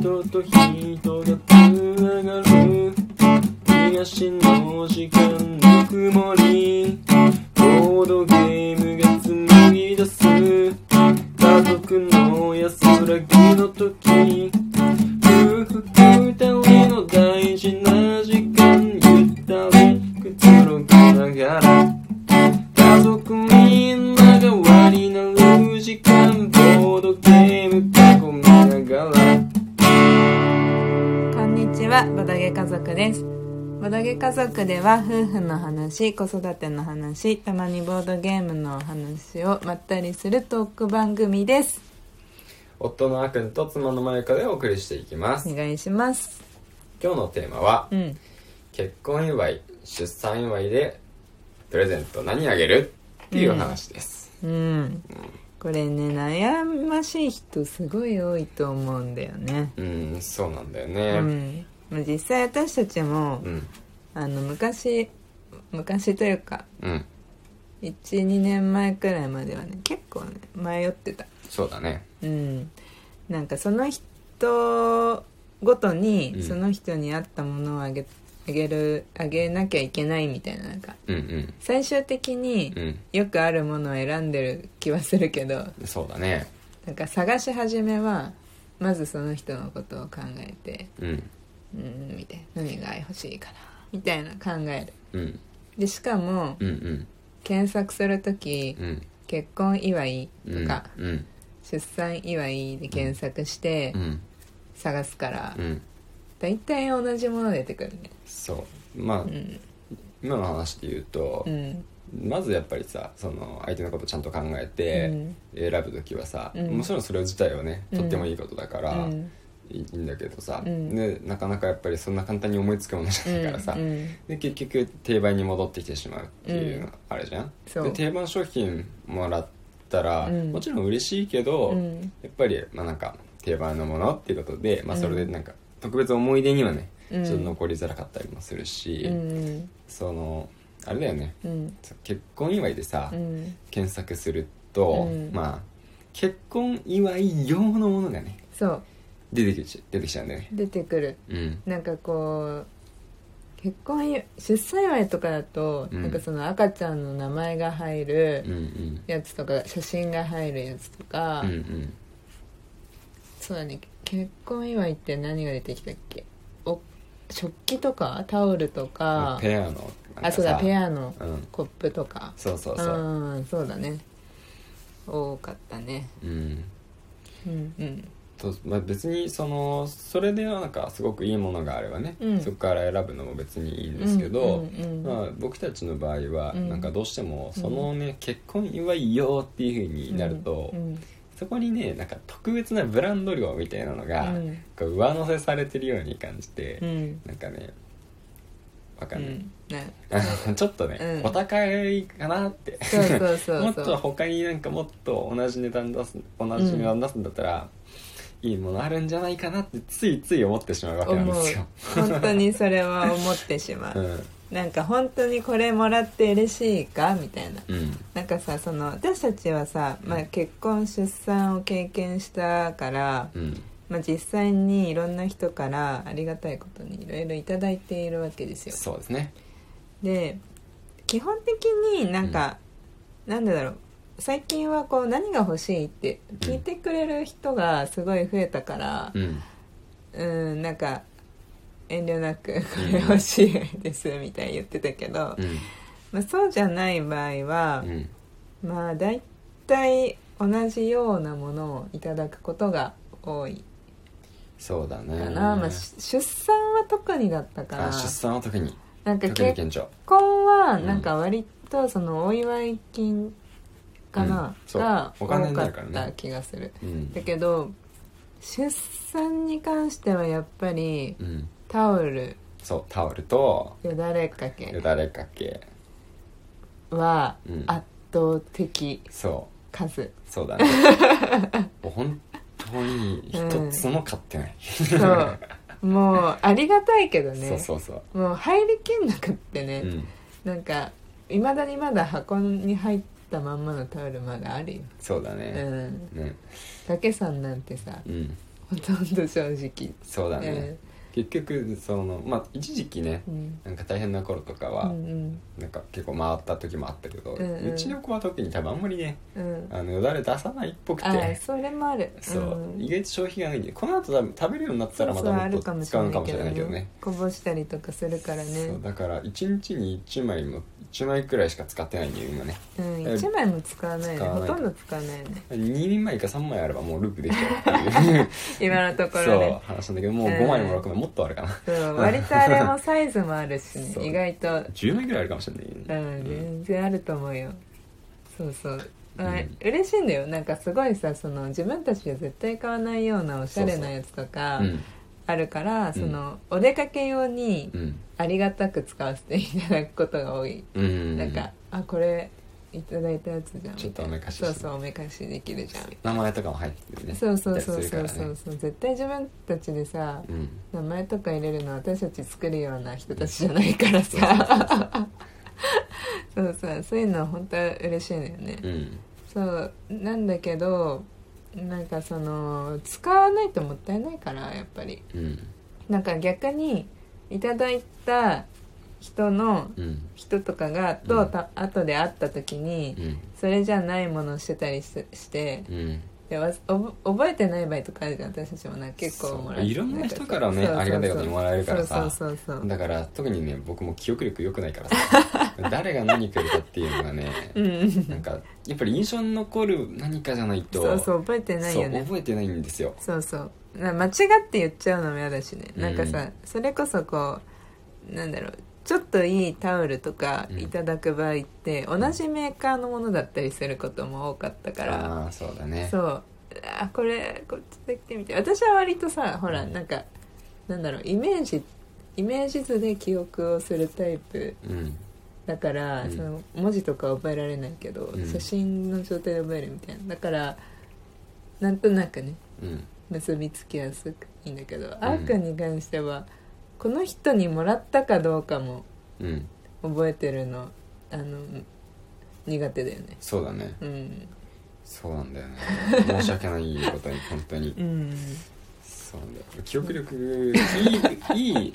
人と人が繋がる。東の時間の曇り。ボードゲームが紡ぎ出す。家族の安らぎの時。ドゲ家族では夫婦の話、子育ての話、たまにボードゲームのお話をまったりするトーク番組です。夫のあくんと妻のまゆかでお送りしていきますお願いします。今日のテーマはうん。結婚祝い出産祝いでプレゼント何あげる？っていう話です、うん。これね、悩ましい人すごい多いと思うんだよね。うん、そうなんだようねん。まあ実際私たちも、うんあの、昔、昔というか、うん。12年前くらいまではね結構ね迷ってた。そうだね。うん。なんかその人ごとにうん。その人に合ったものをあげあげるあげなきゃいけないみたいななんかうん最終的にうん。よくあるものを選んでる気はするけどうんそうだね。なんか探し始めはまずその人のことを考えてうん。うんみたいな何が欲しいかなみたいな考える。うん。でしかもうんうん。検索する時うん。結婚祝いとか、うん。出産祝いで検索してうん。探すから、うん。大体同じもの出てくるね。そう。まあ、うん。今の話で言うとう、ん。まずやっぱりさその相手のことちゃんと考えて選ぶ時はさ、うん。もちろんそれ自体はねとってもいいことだから、うんいいいんだけどさ、うん。でなかなかやっぱりそんな簡単に思いつくものじゃないからさ、うんで結局定番に戻ってきてしまうっていうのあるじゃん、で定番商品もらったら、うん。もちろん嬉しいけど、うん。やっぱりまあなんか定番のものっていうことで、まあ、それでなんか特別思い出にはね、うん。ちょっと残りづらかったりもするし、うん。そのあれだよね。うん。結婚祝いでさ、うん。検索すると、うん。まあ結婚祝い用のものがねそう出てきちゃ出てきちゃうんだよね。出てくる。うん。なんかこう結婚祝出産祝いとかだと、うん。なんかその赤ちゃんの名前が入るうんうん。やつとか写真が入るやつとか、うんうん。そうだね。結婚祝いって何が出てきたっけ？お食器とか？タオルとか？ペアのなんかさ。あそうだペアのうん。コップとか。そうそうそう。うんそうだね。多かったね。うん。うんうんとまあ、別にそのそれでなんかすごくいいものがあればね、うん。そこから選ぶのも別にいいんですけど、うんうんうんまあ、僕たちの場合はうん。なんかどうしてもそのね、結婚祝いよっていうふうになると、うんそこにねなんか特別なブランド量みたいなのが、うん。こう上乗せされてるように感じて、うん。なんかねわかない、うんん。ね。ちょっとね、うん。お高いかなって。そうそうそうそう。もっと他になんかもっと同じ値段出す同じ値段出すんだったら、いいものあるんじゃないかなってついつい思ってしまうわけなんですよ、本当にそれは思ってしまう、うん。なんか本当にこれもらって嬉しいかみたいな。うん。なんかさその私たちはさ、まあ、結婚出産を経験したから、うん。まあ、実際にいろんな人からありがたいことにいろいろいただいているわけですよ。そうですね。で基本的になんか、なんでだろう最近はこう何が欲しいって聞いてくれる人がすごい増えたからうん。うんなんか遠慮なくこれ欲しいですみたいに言ってたけど、うん。まあ、そうじゃない場合は、うん。まあ大体同じようなものをいただくことが多い。そうだね。かな、まあ、し出産は特にだったからあ出産は特に。なんか結婚はうん。なんか割とそのお祝い金かな、うんが多かった気がする。うん。だけど出産に関してはやっぱりうん。タオル。そうタオルとよだれかよけだれかけ。はうん。圧倒的そう。数、そうだね。もう本当に一つも買ってない、そう。もうありがたいけどね。そうそうそう。もう入りきんなくってね、うん。なんかいまだにまだ箱に入ったまんまのタオルまだあるよ。そうだうねん。ね竹さんなんてさうん。ほとんど正直。そうだね、結局そのまあ一時期ねうん。なんか大変な頃とかは、うんなんか結構回った時もあったけど、うんうん。うちの子は特に多分あんまりねうん。うんあのよだれ出さないっぽくてあそれもある。そう、ん。意外と消費がないんでこの後多分食べるようになったらまたもっと使うのかもしれないけどね。こぼしたりとかするからね。そうだから1日に1枚も1枚くらいしか使ってないんだよ今ね。うん1枚も使わないね。ほとんど使わないね。2枚か3枚あればもうループできちゃうっていう。今のとこ そうろね話なんだけどもううん5枚も6枚もっとあるかな。そう割とあれもサイズもあるしね。意外と。10枚くらいあるかもしれないうん全然あると思うよ。そうそう。あうん。嬉しいんだよ。なんかすごいさその自分たちで絶対買わないようなおしゃれなやつとかうん。あるからそのお出かけ用にうん。ありがたく使わせていただくことが多い。うん。なんかあこれいただいたやつじゃん。ちょっとおめかしそうそうおめかしできるじゃん。名前とかも入ってるね。そうそうそうそうそう。そう絶対自分たちでさうん。名前とか入れるの私たち作るような人たちじゃないからそうそうそう。さそうさそういうのは本当は嬉しいのよね。うん。そうなんだけどなんかその使わないともったいないからやっぱり。うん。なんか逆にいただいた人のうん。人とかがと、た後で会った時にうん。それじゃないものをしてたりししてうん。でわおぼ覚えてない場合とかあるじゃん私たちもな結構もらいろんな人からねありがたいことにもらえるからさ。そうそうそうそう。だから特にね僕も記憶力良くないからさ。誰が何くれたっていうのがねうん。なんかやっぱり印象に残る何かじゃないとそうそう覚えてないよね。覚えてないんですよ。そうそう。な間違って言っちゃうのも嫌だしね。なんかさ、うん。それこそこうなんだろうちょっといいタオルとかうん。いただく場合って、同じメーカーのものだったりすることも多かったから、ああそうだね。そう。あこれこっちで来てみて。私は割とさほらなんかなんだろうイメージイメージ図で記憶をするタイプうん。だから、うん。その文字とか覚えられないけど、うん。写真の状態で覚えるみたいな。だからなんとなくねうん。結びつきやすくいいんだけど、あーくんに関してはこの人にもらったかどうかもうん。覚えてるのあの苦手だよね。そうだね。うん。そうなんだよね。申し訳ないことに本当に。うん。そうなんだよ。記憶力いい いい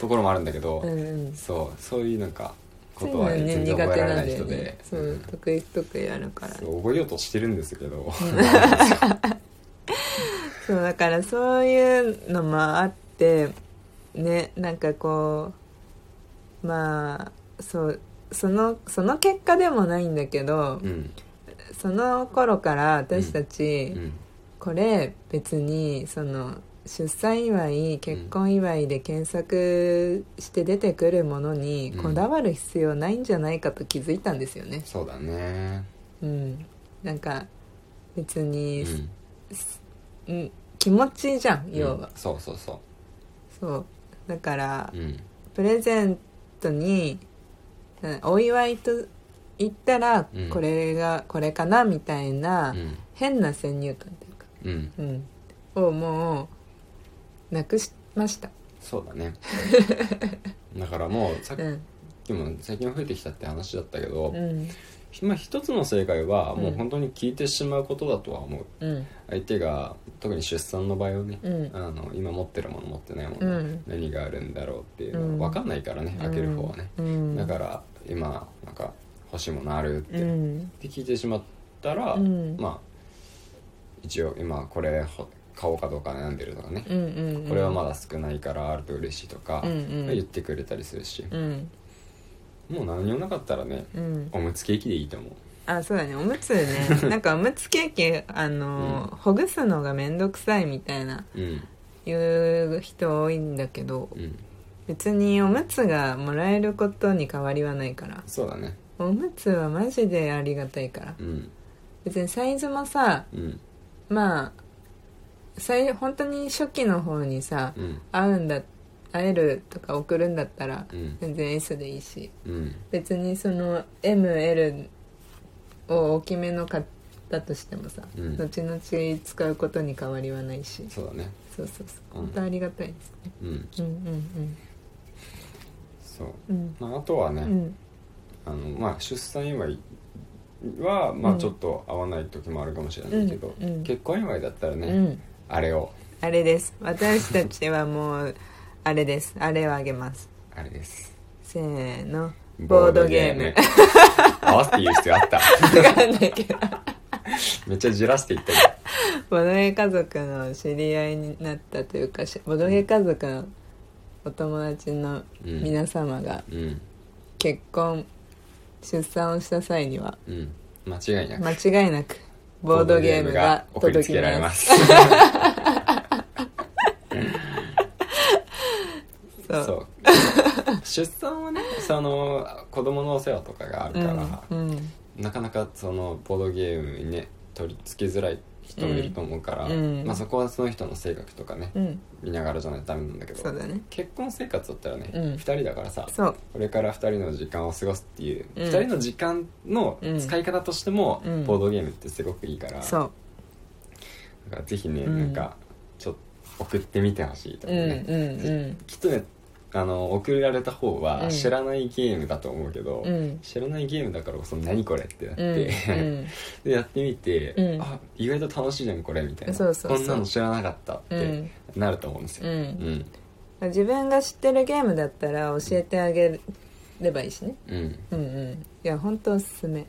ところもあるんだけど、うんうん。そうそういうなんかことは全然覚えられ苦手ななんい人でだよね。そう、うん。得意不得意あるから。そう覚えようとしてるんですけど。そうだからそういうのもあってねなんかこうまあそうそのその結果でもないんだけど、うんその頃から私たち、うんこれ別にその出産祝い結婚祝いで検索して出てくるものにうんこだわる必要ないんじゃないかと気づいたんですよね。そうだね。うん。なんか別うに、んうん気持ちじゃん要は、うん。そうそうそそうだからううん。プレゼントにうんお祝いと言ったらうん。これがこれかなみたいな、うん。変な先入観っていうかうん。うん、をもうなくしました、そうだね。だからもうさっうん。きも最近増えてきたって話だったけど、うんまあ一つの正解はもううん本当に聞いてしまうことだとは思う。うん。相手が特に出産の場合はね、うん。あの今持ってるもの持ってないもの、うん。何があるんだろうっていううんの分かんないからね、開ける方はね、うん。だから今なんか欲しいものあるって,、っうん。て聞いてしまったら、うん。まあ一応今これほ買おうかどうか悩んでるとかね、これはまだ少ないからあると嬉しいとか、言ってくれたりするし、うんもう何にもなかったらねうん。おむつケーキでいいと思う。あそうだね。おむつね。なんかおむつケーキあの、ほぐすのが面倒くさいみたいなうん。言う人多いんだけどうん。別におむつがもらえることに変わりはないから。そうだね。おむつはマジでありがたいから。うん。別にサイズもさうん。まあ最本当に初期の方にさうん。会うんだ会えるとか送るんだったらうん。全然 S でいいし。うん。別にその ML を大きめの買ったとしてもさ、うん。後々使うことに変わりはないし。そうだね。そうそうそう。うん。本当ありがたいですね。うん。うんうんそう、うん。まあ、あとはね、うん。あのまあ、出産祝いは、まあ、うん。ちょっと合わない時もあるかもしれないけど、うん。うん。結婚祝いだったらね、うんうん。あれを。あれです。私たちはもうあれです。あれをあげます。あれです。せーの。ボードゲーム。合わせて言う必要あった。わかんないけど。めっちゃじらしていったよボドゲ家族の知り合いになったというかしボドゲ家族のお友達の皆様がうん結婚出産をした際にはうん。間違いなく。間違いなくボードゲームが届きつけられまますそう。出産はねその子供のお世話とかがあるから、うんうん。なかなかそのボードゲームにね取り付けづらい人もいると思うから、うん。まあ、そこはその人の性格とかね、うん。見ながらじゃないとダメなんだけどそうだね。結婚生活だったらね、うん。2人だからさこれから2人の時間を過ごすっていう、うん。2人の時間の使い方としても、うん。ボードゲームってすごくいいから、だからぜひね、うん。なんかちょっと送ってみてほしいとうん思うね、うん。きっとねあの送られた方うん。は知らないゲームだと思うけど、うん。知らないゲームだからこそ何これってなっうん。て、うん。でやってみて、うん。あ意外と楽しいじゃんこれみたいな。そうそうそう。こんなの知らなかったっうてん。なると思うんですよ、うん。うん。自分が知ってるゲームだったら教えてあげればいいしね。うん。うんうん。いや本当おすすめ。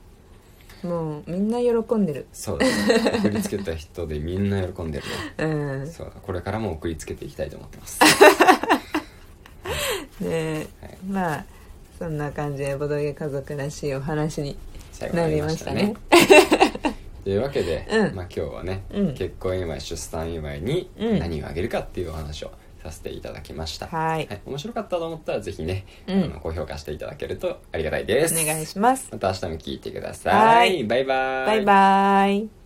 もうみんな喜んでる。そうだね。送りつけた人でみんな喜んでるね。うん。そうだ。これからも送りつけていきたいと思ってます ではいまあそんな感じでボドゲ家族らしいお話になりましたね。というわけで、うん。まあ、今日はね、うん。結婚祝い出産祝いにうん。何をあげるかっていうお話をさせていただきました、はい。面白かったと思ったらぜひね、うん。あの高評価していただけるとありがたいです。お願いします。また明日も聞いてくださはい。バイバーバイバイ